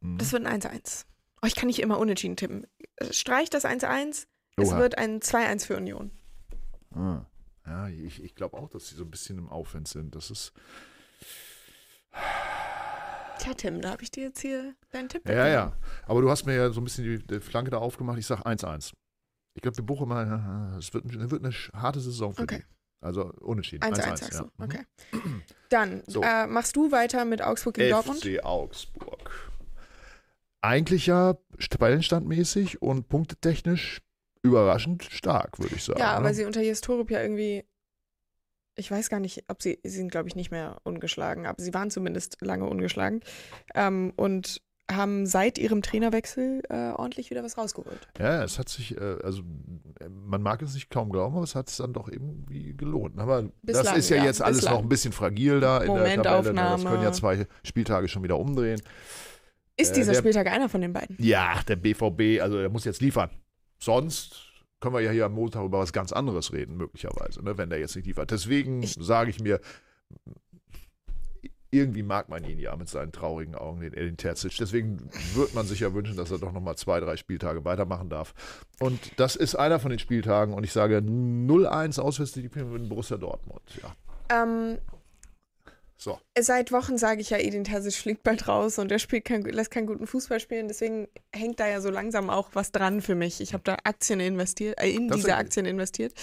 Mhm. das wird ein 1-1. Oh, ich kann nicht immer unentschieden tippen. Äh, Streich das 1-1. Es wird ein 2-1 für Union. Ah. Ja, ich, ich glaube auch, dass sie so ein bisschen im Aufwind sind. Das ist. Tja, Tim, da habe ich dir jetzt hier deinen Tipp Ja, gegeben. ja. Aber du hast mir ja so ein bisschen die, die Flanke da aufgemacht. Ich sage 1-1. Ich glaube, die Bochumer, äh, es wird, wird eine harte Saison für Okay. die. Also unentschieden. 1-1 1-1, sagst du. ja. Okay. (clears throat) Dann So. äh, machst du weiter mit Augsburg gegen Dortmund. FC Augsburg. Eigentlich ja Tabellenstandmäßig und punktetechnisch überraschend stark, würde ich sagen. Ja, ne? aber sie unter Jes Torup ja irgendwie. Ich weiß gar nicht, ob sie, sie sind, glaube ich, nicht mehr ungeschlagen, aber sie waren zumindest lange ungeschlagen ähm, und haben seit ihrem Trainerwechsel äh, ordentlich wieder was rausgeholt. Ja, es hat sich, äh, also äh, man mag es nicht kaum glauben, aber es hat es dann doch irgendwie gelohnt. Aber das Bislang, ist ja, ja, jetzt alles bislang. noch ein bisschen fragil da in der Tabelle. ne? Das können ja zwei Spieltage schon wieder umdrehen. Ist Äh, dieser der- Spieltag einer von den beiden? Ja, der BVB, also der muss jetzt liefern. Sonst können wir ja hier am Montag über was ganz anderes reden, möglicherweise, ne, wenn der jetzt nicht liefert. Deswegen sage ich mir, irgendwie mag man ihn ja mit seinen traurigen Augen, den Edin Terzic. Deswegen würde man sich ja wünschen, dass er doch nochmal zwei, drei Spieltage weitermachen darf. Und das ist einer von den Spieltagen und ich sage 0-1 Auswärtssieg in Borussia Dortmund. Ja, Ähm, so. seit Wochen sage ich ja, Edin Terzic fliegt bald raus und er spielt kein, lässt keinen guten Fußball spielen. Deswegen hängt da ja so langsam auch was dran für mich. Ich habe da Aktien investiert, äh, in diese Tatsächlich? Aktien investiert.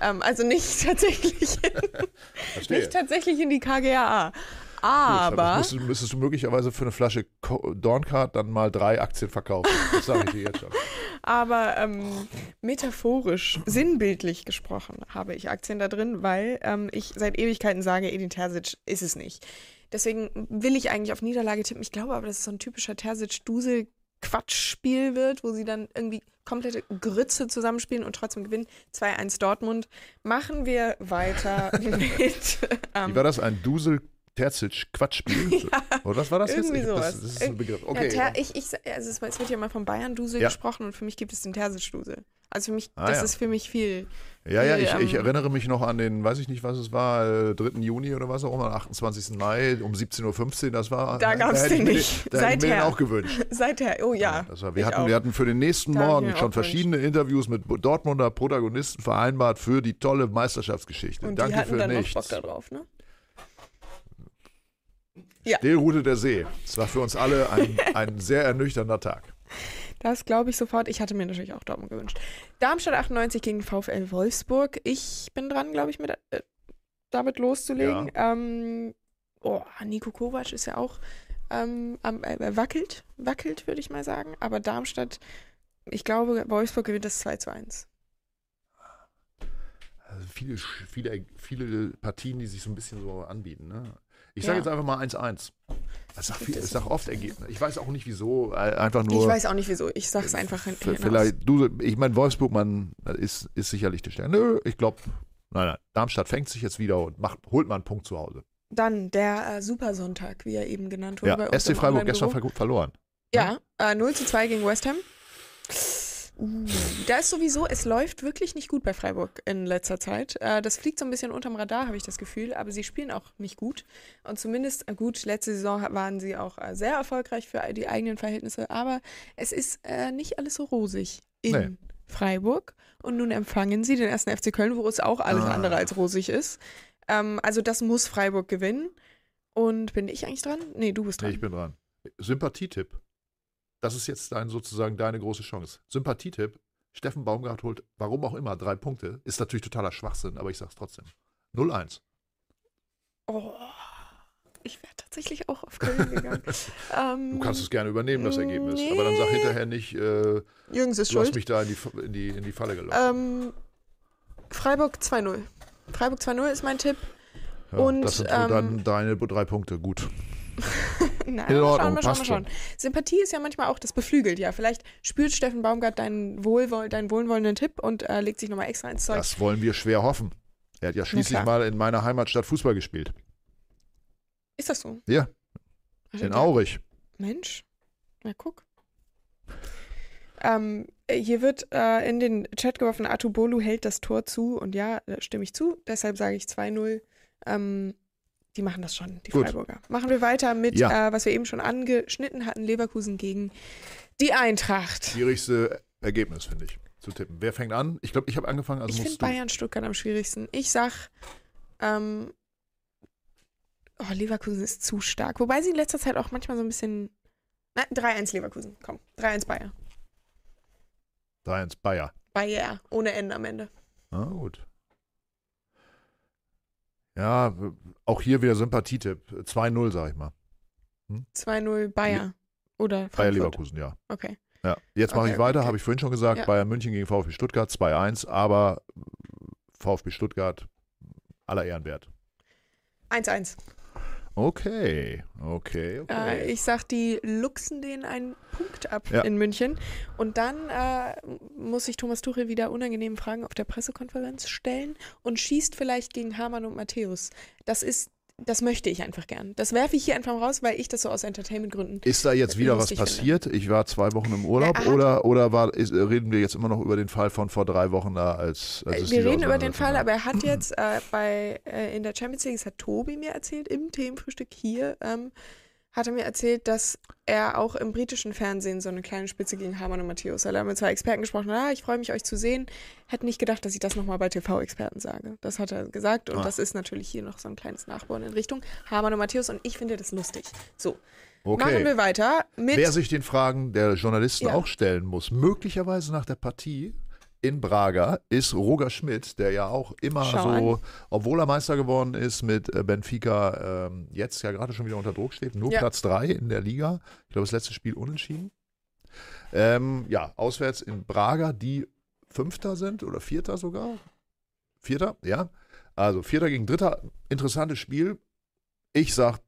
Ähm, also nicht (laughs) tatsächlich, (laughs) Verstehe. nicht tatsächlich in die KGAA. Gut, Aber müsstest, müsstest du möglicherweise für eine Flasche Dorncard dann mal drei Aktien verkaufen. Das sage ich dir jetzt schon. (laughs) Aber ähm, metaphorisch, sinnbildlich gesprochen habe ich Aktien da drin, weil ähm, ich seit Ewigkeiten sage, Edin Terzic ist es nicht. Deswegen will ich eigentlich auf Niederlage tippen. Ich glaube aber, dass es so ein typischer Terzic-Dusel-Quatschspiel wird, wo sie dann irgendwie komplette Grütze zusammenspielen und trotzdem gewinnen. 2-1 Dortmund. Machen wir weiter (laughs) mit. Wie Ähm, war das? Ein Dusel Terzic Quatschspiel? (laughs) Oder was war das jetzt? Ich. Das, das ist ein Begriff. ja, Okay. Ter, ich, ich, also es, es wird ja immer vom Bayern-Dusel Ja. gesprochen und für mich gibt es den Terzic-Dusel. Also für mich, Ah, das ja. ist für mich viel. ja, ja, ich, ich ähm, erinnere mich noch an den, weiß ich nicht, was es war, äh, 3. Juni oder was auch immer, 28. Mai um 17.15 Uhr. Das war. Da hätte ich den nicht. Da hätte ich mir den Seither. auch gewünscht. (laughs) Seither, oh ja. Das war, wir, hatten, auch. wir hatten für den nächsten Da Morgen schon verschiedene Interviews mit Dortmunder Protagonisten vereinbart für die tolle Meisterschaftsgeschichte. und Danke die hatten für dann nichts. noch Bock da drauf, ne? Stillroute der See. Es war für uns alle ein, (laughs) ein sehr ernüchternder Tag. Das glaube ich sofort. Ich hatte mir natürlich auch Dortmund gewünscht. Darmstadt 98 gegen VfL Wolfsburg. Ich bin dran, glaube ich, mit, äh, damit loszulegen. Ähm, oh, Nico Kovac ist ja auch ähm, am, äh, wackelt, wackelt, würde ich mal sagen. Aber Darmstadt, ich glaube, Wolfsburg gewinnt das 2 zu 1. Also viele, viele, viele Partien, die sich so ein bisschen so anbieten. Ne? Ich sage Ja. jetzt einfach mal 1-1. Ich sage Gibt es sag oft Ergebnis. Ich weiß auch nicht wieso. äh, Einfach nur. ich weiß auch nicht wieso. Ich sag's einfach hin, v- hinaus. Vielleicht, du, ich meine, Wolfsburg, man ist, ist sicherlich der Stern. Nö, ich glaube, nein, nein. Darmstadt fängt sich jetzt wieder und macht, holt mal einen Punkt zu Hause. Dann der äh, Supersonntag, wie er eben genannt wurde. Ja, SC Freiburg gestern ver verloren. Ja, äh, 0 zu 2 gegen West Ham. Uh, Da ist sowieso, es läuft wirklich nicht gut bei Freiburg in letzter Zeit. Äh, das fliegt so ein bisschen unterm Radar, habe ich das Gefühl, aber sie spielen auch nicht gut. Und zumindest, äh, gut, letzte Saison waren sie auch äh, sehr erfolgreich für die eigenen Verhältnisse, aber es ist nicht alles so rosig in Nee. Freiburg. Und nun empfangen sie den ersten FC Köln, wo es auch alles Ah. andere als rosig ist. Ähm, also das muss Freiburg gewinnen. Und bin ich eigentlich dran? Nee, du bist Nee, dran. ich bin dran. Sympathietipp. Das ist jetzt dein, sozusagen deine große Chance. Sympathietipp. Steffen Baumgart holt, warum auch immer, drei Punkte. Ist natürlich totaler Schwachsinn, aber ich sag's trotzdem. 0-1. Oh, Ich wäre tatsächlich auch auf Köln gegangen. (laughs) ähm, Du kannst es gerne übernehmen, das Ergebnis. nee. Aber dann sag hinterher nicht, äh, Jürgens ist du hast schuld. mich da in die, in die, in die Falle gelaufen. Ähm, Freiburg 2-0. Freiburg 2-0 ist mein Tipp. ja, und, das sind ähm, dann deine drei Punkte. Gut. (laughs) Na, In mal Ordnung, schauen, mal schauen, mal schauen. Sympathie ist ja manchmal auch, das beflügelt ja. Vielleicht spürt Steffen Baumgart deinen, Wohlwoll deinen wohlwollenden Tipp und äh, legt sich nochmal extra ins Zeug. Das wollen wir schwer hoffen. Er hat ja schließlich mal in meiner Heimatstadt Fußball gespielt. Ist das so? Ja, Also in Aurich. Mensch, na guck. Ähm, hier wird äh, in den Chat geworfen, Atubolu hält das Tor zu und ja, da stimme ich zu. Deshalb sage ich 2-0. Ähm, die machen das schon, die Gut. Freiburger. Machen wir weiter mit, Ja. äh, was wir eben schon angeschnitten hatten, Leverkusen gegen die Eintracht. Schwierigste Ergebnis, finde ich, zu tippen. Wer fängt an? Ich glaube, ich habe angefangen, also ich finde. Bayern-Stuttgart am schwierigsten. Ich sag, ähm, oh, Leverkusen ist zu stark. Wobei sie in letzter Zeit auch manchmal so ein bisschen. Nein, 3-1 Leverkusen. Komm, 3-1 Bayern. 3-1 Bayer. Bayer, ohne N am Ende. Na gut. Ja, auch hier wieder Sympathietipp. 2-0, sag ich mal. 2-0 Bayer. Oder Bayer Frankfurt. Leverkusen, ja. Okay. ja. Jetzt mache Okay, ich weiter, okay. habe ich vorhin schon gesagt. Ja. Bayern München gegen VfB Stuttgart 2-1, aber VfB Stuttgart aller Ehren wert. 1-1. Okay, okay, okay. Äh, ich sag, die luchsen denen einen Punkt ab Ja. in München. Und dann äh, muss sich Thomas Tuchel wieder unangenehmen Fragen auf der Pressekonferenz stellen und schießt vielleicht gegen Hamann und Matthäus. Das ist, das möchte ich einfach gern. Das werfe ich hier einfach raus, weil ich das so aus Entertainment-Gründen. Ist da jetzt wieder was lustig finde. passiert? Ich war zwei Wochen im Urlaub Ja, er oder, oder war, ist, reden wir jetzt immer noch über den Fall von vor drei Wochen da, als, als es Wir reden über den Fall, aber er hat jetzt äh, bei äh, in der Champions League, das hat Tobi mir erzählt, im Themenfrühstück hier, ähm, hat er mir erzählt, dass er auch im britischen Fernsehen so eine kleine Spitze gegen Hamann und Matthäus. Er hat mit zwei Experten gesprochen, ah, ich freue mich, euch zu sehen. Hätte nicht gedacht, dass ich das nochmal bei TV-Experten sage. Das hat er gesagt und Ah. das ist natürlich hier noch so ein kleines Nachbauen in Richtung Hamann und Matthäus und ich finde das lustig. So, Okay. machen wir weiter mit. Wer sich den Fragen der Journalisten Ja. auch stellen muss, möglicherweise nach der Partie in Braga, ist Roger Schmidt, der ja auch immer Schau so, obwohl er Meister geworden ist mit äh, Benfica, ähm, jetzt ja gerade schon wieder unter Druck steht, nur Ja. Platz 3 in der Liga. Ich glaube, das letzte Spiel unentschieden. Ähm, ja, auswärts in Braga, die Fünfter sind oder Vierter sogar. Vierter, ja. Also Vierter gegen Dritter, interessantes Spiel. Ich sag,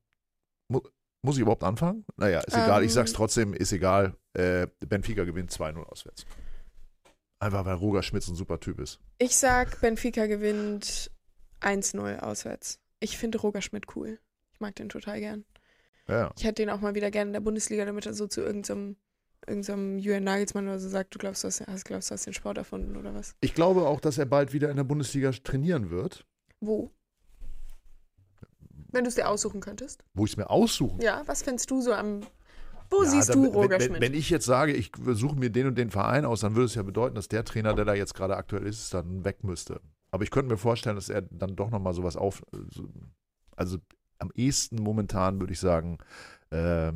mu muss ich überhaupt anfangen? Naja, ist egal. Ich Ähm. sag's trotzdem, ist egal. Äh, Benfica gewinnt 2-0 auswärts. Einfach weil Roger Schmitz ein super Typ ist. Ich sag, Benfica gewinnt 1-0 auswärts. Ich finde Roger Schmidt cool. Ich mag den total gern. Ja. Ich hätte den auch mal wieder gerne in der Bundesliga, damit er so zu irgendeinem irgendeinem Julian Nagelsmann oder so sagt, du glaubst, du hast, glaubst, du hast den Sport erfunden oder was. Ich glaube auch, dass er bald wieder in der Bundesliga trainieren wird, Wo? Wenn du es dir aussuchen könntest. wo ich es mir aussuchen Ja, was findest du so am. Wo Ja, siehst dann, du Roger wenn, Schmidt? wenn, ich jetzt sage, ich suche mir den und den Verein aus, dann würde es ja bedeuten, dass der Trainer, der da jetzt gerade aktuell ist, dann weg müsste. Aber ich könnte mir vorstellen, dass er dann doch nochmal sowas auf. so- Also am ehesten momentan würde ich sagen, äh,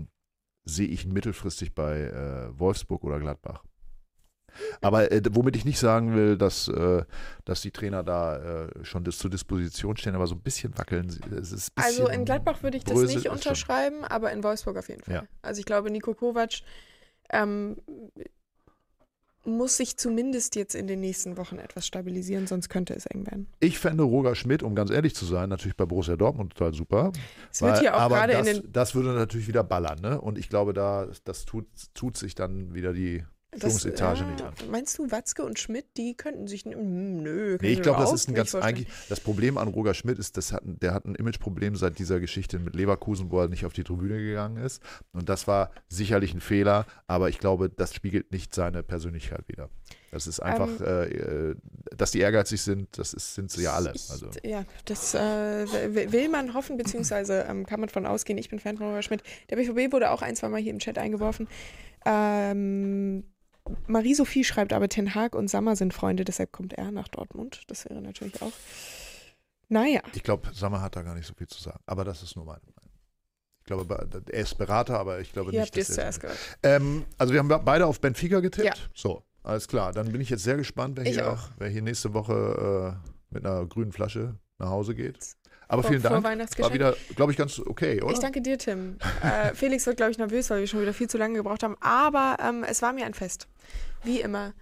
sehe ich mittelfristig bei äh, Wolfsburg oder Gladbach. Aber äh, womit ich nicht sagen will, dass, äh, dass die Trainer da äh, schon das zur Disposition stehen, aber so ein bisschen wackeln. Es ist ein also bisschen in Gladbach würde ich das nicht es schon. unterschreiben, aber in Wolfsburg auf jeden Fall. Ja. Also ich glaube, Nico Kovac ähm, muss sich zumindest jetzt in den nächsten Wochen etwas stabilisieren, sonst könnte es eng werden. Ich fände Roger Schmidt, um ganz ehrlich zu sein, natürlich bei Borussia Dortmund total super. Es wird Weil- hier auch aber gerade in das, den das würde natürlich wieder ballern, ne? Und ich glaube, da das tut, tut sich dann wieder die Führungsetage ja, nicht an. Meinst du, Watzke und Schmidt, die könnten sich. Hm, nö, Nee, ich glaube, das ist ein ganz vorstellen. eigentlich das Problem an Roger Schmidt ist, das hat, der hat ein Imageproblem seit dieser Geschichte mit Leverkusen, wo er nicht auf die Tribüne gegangen ist. Und das war sicherlich ein Fehler, aber ich glaube, das spiegelt nicht seine Persönlichkeit wider. Das ist einfach, Ähm, äh, äh, dass die ehrgeizig sind, das ist, sind sie ja alle. Ich, Also. Ja, das äh, will man hoffen, beziehungsweise ähm, kann man von ausgehen. Ich bin Fan von Roger Schmidt. Der BVB wurde auch ein, zwei Mal hier im Chat eingeworfen. Ähm, Marie-Sophie schreibt aber, Ten Hag und Sammer sind Freunde, deshalb kommt er nach Dortmund. Das wäre natürlich auch. Naja, Ich glaube, Sammer hat da gar nicht so viel zu sagen. Aber das ist nur meine Meinung. Ich glaube, be- er ist Berater, aber ich glaube hier nicht, dass zuerst er. Ähm, also wir haben beide auf Benfica getippt. Ja. So, alles klar. Dann bin ich jetzt sehr gespannt, wer, Ich hier, auch. wer hier nächste Woche äh, mit einer grünen Flasche nach Hause geht. Aber Vor- vielen Dank. War wieder, glaube ich, ganz okay, oder? Ich danke dir, Tim. äh, Felix wird, glaube ich, nervös, weil wir schon wieder viel zu lange gebraucht haben. Aber ähm, es war mir ein Fest. Wie immer.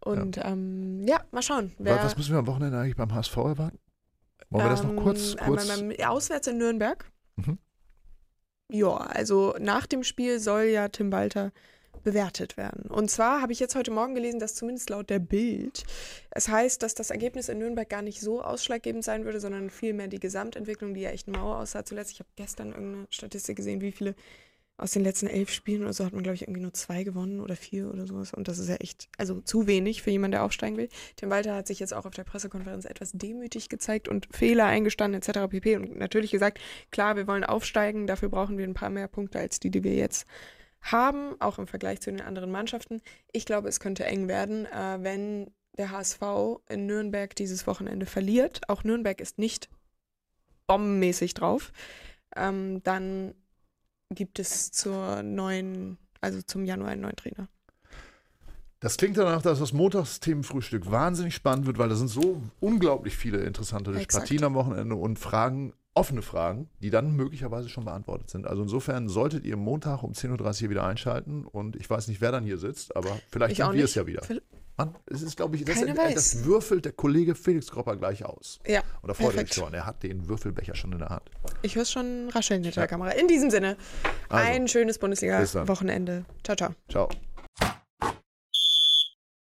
Und ja, ähm, ja mal schauen. Was müssen wir am Wochenende eigentlich beim HSV erwarten? Wollen wir das noch kurz, ähm, kurz ähm, auswärts in Nürnberg. Mhm. Ja, also nach dem Spiel soll ja Tim Walter bewertet werden. Und zwar habe ich jetzt heute Morgen gelesen, dass zumindest laut der Bild es heißt, dass das Ergebnis in Nürnberg gar nicht so ausschlaggebend sein würde, sondern vielmehr die Gesamtentwicklung, die ja echt mau aussah zuletzt. Ich habe gestern irgendeine Statistik gesehen, wie viele aus den letzten elf Spielen oder so hat man, glaube ich, irgendwie nur zwei gewonnen oder vier oder sowas. Und das ist ja echt, also zu wenig für jemanden, der aufsteigen will. Tim Walter hat sich jetzt auch auf der Pressekonferenz etwas demütig gezeigt und Fehler eingestanden etc. pp. Und natürlich gesagt, klar, wir wollen aufsteigen, dafür brauchen wir ein paar mehr Punkte als die, die wir jetzt haben, auch im Vergleich zu den anderen Mannschaften. Ich glaube, es könnte eng werden, äh, wenn der HSV in Nürnberg dieses Wochenende verliert. Auch Nürnberg ist nicht bombenmäßig drauf. Ähm, dann gibt es zur neuen, also zum Januar einen neuen Trainer. Das klingt danach, dass das Montagsthemenfrühstück wahnsinnig spannend wird, weil da sind so unglaublich viele interessante Exakt. Partien am Wochenende und Fragen, offene Fragen, die dann möglicherweise schon beantwortet sind. Also insofern solltet ihr Montag um 10.30 Uhr hier wieder einschalten und ich weiß nicht, wer dann hier sitzt, aber vielleicht Ich sind wir es ja wieder. Mann, es ist, glaube ich, das, das würfelt der Kollege Felix Kropper gleich aus. Ja, Und da freut er sich schon. Er hat den Würfelbecher schon in der Hand. Ich höre es schon rascheln hinter Ja. der Kamera. In diesem Sinne, Also, ein schönes. Bundesliga-Wochenende. Ciao, ciao. Ciao.